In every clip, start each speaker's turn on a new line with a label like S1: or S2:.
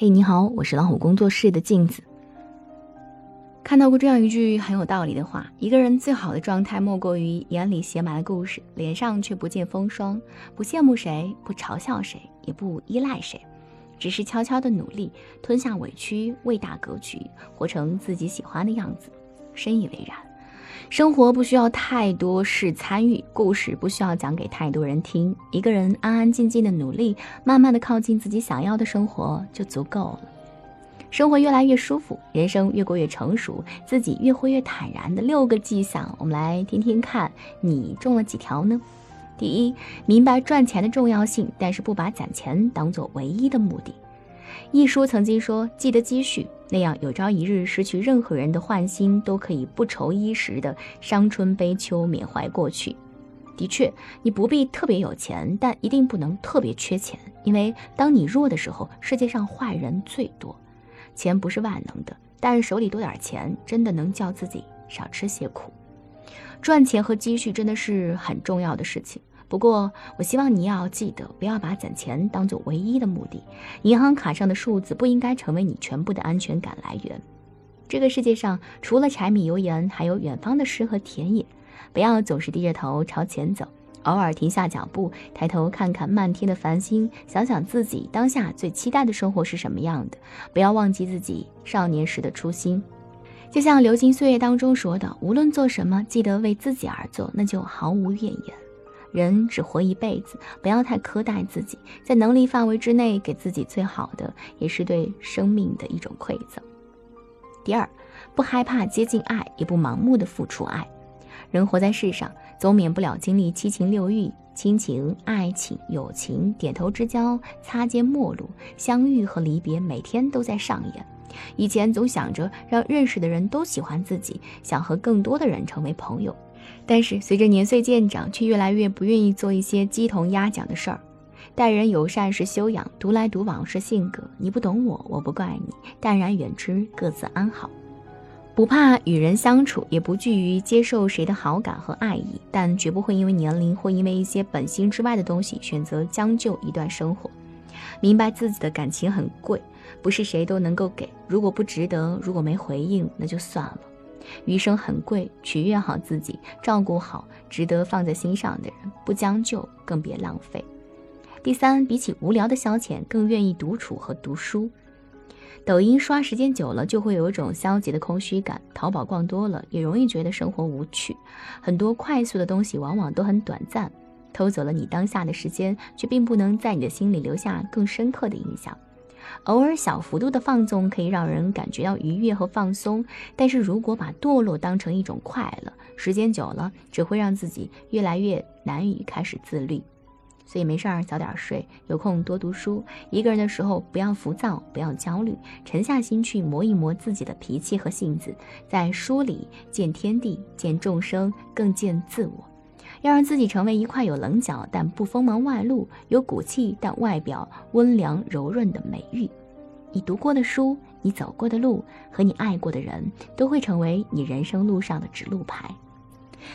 S1: 嘿，你好，我是老虎工作室的镜子。看到过这样一句很有道理的话：一个人最好的状态，莫过于眼里写满了故事，脸上却不见风霜，不羡慕谁，不嘲笑谁，也不依赖谁，只是悄悄的努力，吞下委屈，为大格局，活成自己喜欢的样子。深以为然。生活不需要太多事参与，故事不需要讲给太多人听。一个人安安静静的努力，慢慢的靠近自己想要的生活就足够了。生活越来越舒服，人生越过越成熟，自己越活越坦然的六个迹象，我们来听听看，你中了几条呢？第一，明白赚钱的重要性，但是不把攒钱当做唯一的目的。一书曾经说：“记得积蓄，那样有朝一日失去任何人的欢心，都可以不愁衣食的伤春悲秋，缅怀过去。”的确，你不必特别有钱，但一定不能特别缺钱，因为当你弱的时候，世界上坏人最多。钱不是万能的，但手里多点钱，真的能叫自己少吃些苦。赚钱和积蓄真的是很重要的事情。不过，我希望你要记得，不要把攒钱当做唯一的目的。银行卡上的数字不应该成为你全部的安全感来源。这个世界上除了柴米油盐，还有远方的诗和田野。不要总是低着头朝前走，偶尔停下脚步，抬头看看漫天的繁星，想想自己当下最期待的生活是什么样的。不要忘记自己少年时的初心。就像《流金岁月》当中说的：“无论做什么，记得为自己而做，那就毫无怨言。”人只活一辈子，不要太苛待自己，在能力范围之内给自己最好的，也是对生命的一种馈赠。第二，不害怕接近爱，也不盲目的付出爱。人活在世上，总免不了经历七情六欲、亲情、爱情、友情、点头之交、擦肩陌路、相遇和离别，每天都在上演。以前总想着让认识的人都喜欢自己，想和更多的人成为朋友。但是随着年岁渐长，却越来越不愿意做一些鸡同鸭讲的事儿。待人友善是修养，独来独往是性格。你不懂我，我不怪你，淡然远之，各自安好。不怕与人相处，也不惧于接受谁的好感和爱意，但绝不会因为年龄或因为一些本心之外的东西选择将就一段生活。明白自己的感情很贵，不是谁都能够给。如果不值得，如果没回应，那就算了。余生很贵，取悦好自己，照顾好值得放在心上的人，不将就，更别浪费。第三，比起无聊的消遣，更愿意独处和读书。抖音刷时间久了，就会有一种消极的空虚感；淘宝逛多了，也容易觉得生活无趣。很多快速的东西往往都很短暂，偷走了你当下的时间，却并不能在你的心里留下更深刻的印象。偶尔小幅度的放纵可以让人感觉到愉悦和放松，但是如果把堕落当成一种快乐，时间久了只会让自己越来越难以开始自律。所以没事儿早点睡，有空多读书。一个人的时候不要浮躁，不要焦虑，沉下心去磨一磨自己的脾气和性子，在书里见天地，见众生，更见自我。要让自己成为一块有棱角但不锋芒外露、有骨气但外表温良柔润的美玉。你读过的书，你走过的路，和你爱过的人，都会成为你人生路上的指路牌。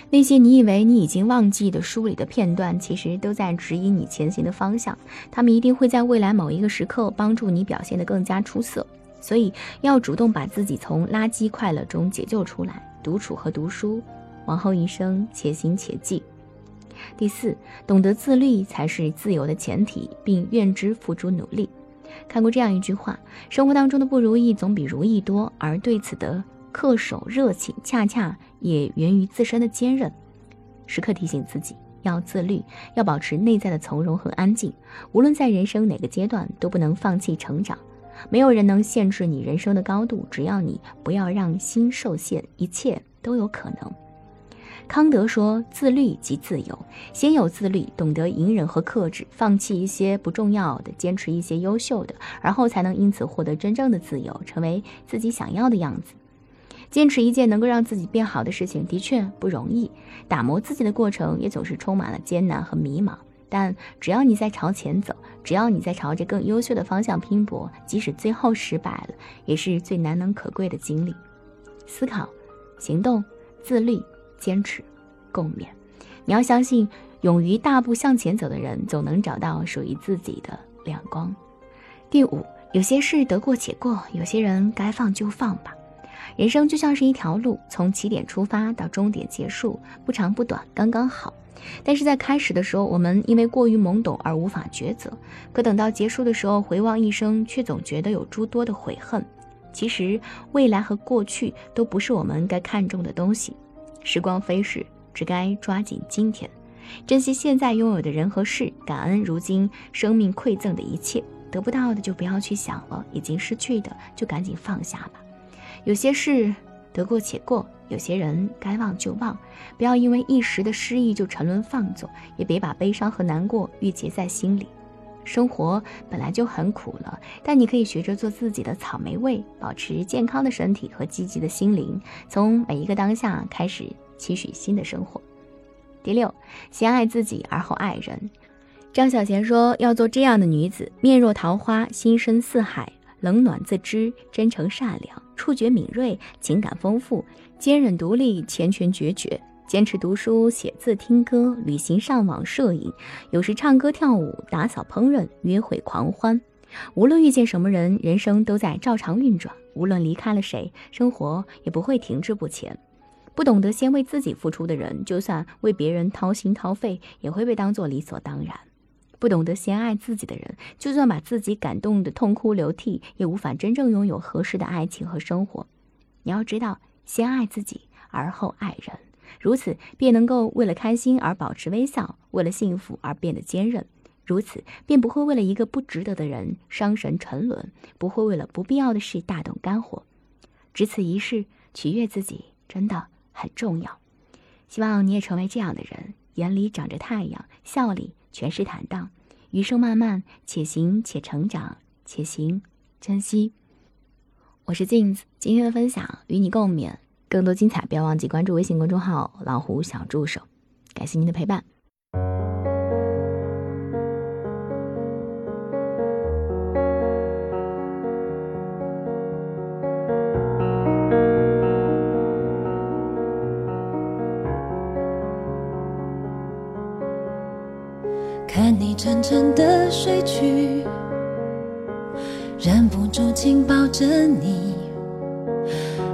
S1: 那些你以为你已经忘记的书里的片段，其实都在指引你前行的方向。他们一定会在未来某一个时刻帮助你表现得更加出色。所以，要主动把自己从垃圾快乐中解救出来。独处和读书，往后余生且行且记。第四，懂得自律才是自由的前提，并愿之付诸努力。看过这样一句话：生活当中的不如意总比如意多，而对此的恪守热情，恰恰也源于自身的坚韧。时刻提醒自己要自律，要保持内在的从容和安静。无论在人生哪个阶段，都不能放弃成长。没有人能限制你人生的高度，只要你不要让心受限，一切都有可能。康德说：“自律即自由。先有自律，懂得隐忍和克制，放弃一些不重要的，坚持一些优秀的，而后才能因此获得真正的自由，成为自己想要的样子。坚持一件能够让自己变好的事情，的确不容易。打磨自己的过程也总是充满了艰难和迷茫。但只要你在朝前走，只要你在朝着更优秀的方向拼搏，即使最后失败了，也是最难能可贵的经历。思考、行动、自律。”坚持，共勉。你要相信，勇于大步向前走的人，总能找到属于自己的亮光。第五，有些事得过且过，有些人该放就放吧。人生就像是一条路，从起点出发到终点结束，不长不短，刚刚好。但是在开始的时候，我们因为过于懵懂而无法抉择；可等到结束的时候，回望一生，却总觉得有诸多的悔恨。其实，未来和过去都不是我们该看重的东西。时光飞逝，只该抓紧今天，珍惜现在拥有的人和事，感恩如今生命馈赠的一切。得不到的就不要去想了，已经失去的就赶紧放下吧。有些事得过且过。有些人该忘就忘，不要因为一时的失意就沉沦放纵，也别把悲伤和难过郁结在心里。生活本来就很苦了，但你可以学着做自己的草莓味，保持健康的身体和积极的心灵，从每一个当下开始期许新的生活。第六，先爱自己，而后爱人。张小娴说：“要做这样的女子，面若桃花，心深似海，冷暖自知，真诚善良，触觉敏锐，情感丰富。”坚韧独立，缱绻决绝，坚持读书、写字、听歌、旅行、上网、摄影，有时唱歌、跳舞、打扫、烹饪、约会、狂欢。无论遇见什么人，人生都在照常运转；无论离开了谁，生活也不会停滞不前。不懂得先为自己付出的人，就算为别人掏心掏肺，也会被当作理所当然。不懂得先爱自己的人，就算把自己感动得痛哭流涕，也无法真正拥有合适的爱情和生活。你要知道。先爱自己，而后爱人，如此便能够为了开心而保持微笑，为了幸福而变得坚韧，如此便不会为了一个不值得的人伤神沉沦，不会为了不必要的事大动肝火。只此一事，取悦自己真的很重要。希望你也成为这样的人，眼里长着太阳，笑里全是坦荡。余生漫漫，且行且成长，且行珍惜。我是镜子，今天的分享与你共勉。更多精彩，不要忘记关注微信公众号“老虎小助手”。感谢您的陪伴。
S2: 看你沉沉的睡去。忍不住紧抱着你，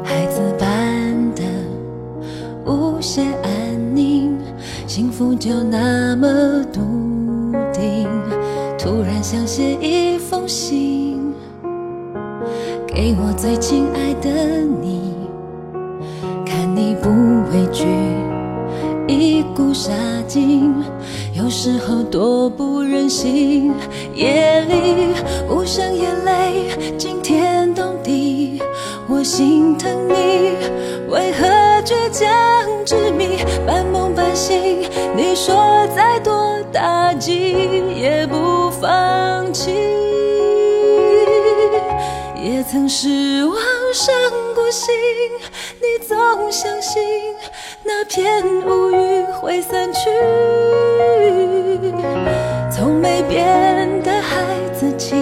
S2: 孩子般些安宁，幸福就那么笃定。突然想写一封信，给我最亲爱的你，看你不畏惧。一股杀劲，有时候多不忍心。夜里无声眼泪惊天动地，我心疼你，为何倔强执迷，半梦半醒？你说再多打击也不放弃，也曾失望伤过心，你总相信。那片乌云会散去，从没变的孩子气，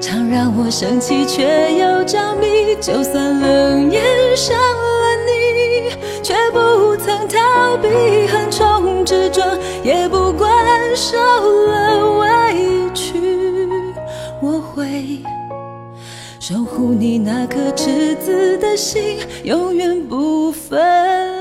S2: 常让我生气却又着迷。就算冷眼着，也不管受了委屈，我会守护你那颗赤子的心，永远不分。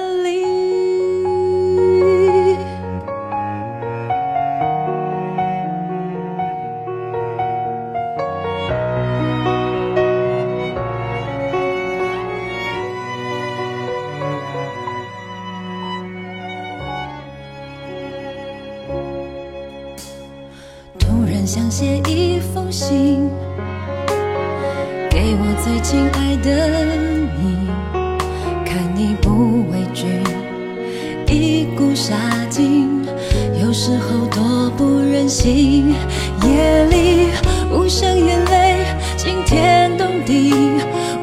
S2: 不忍心。夜里无声眼泪惊天动地，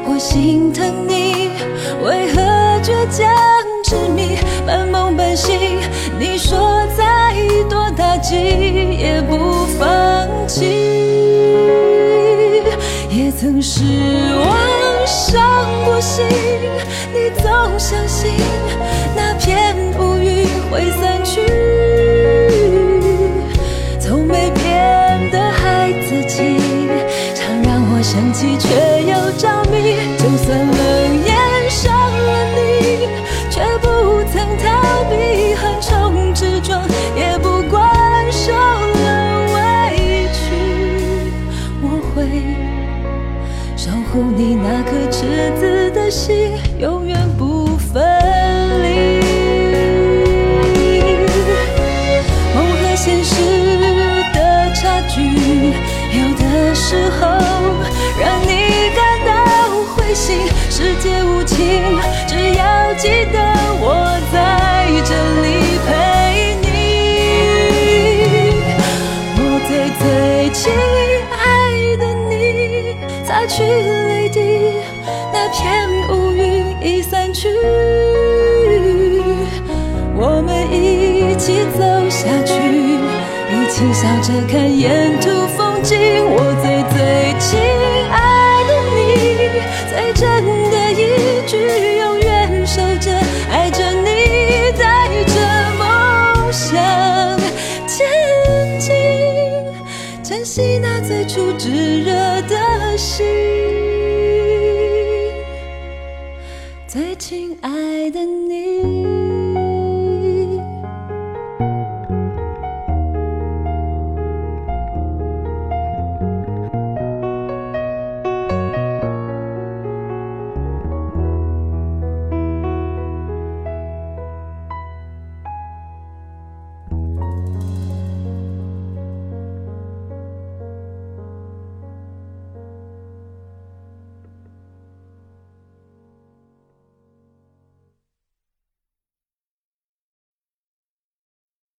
S2: 我心疼你，为何倔强执迷，半梦半醒？你说再多打击也不放。弃，也曾失望伤过心，你总相信那片乌云会散的时候让你感到灰心。世界无情，只要记得我在这里陪你。我最最亲爱的你，擦去泪滴，那片乌云已散去。我们一起走下去，一起笑着看沿途风我最最亲爱的你，最真的一句，永远守着，爱着你，带着梦想前进，珍惜那最初炙热的心，最亲爱的你。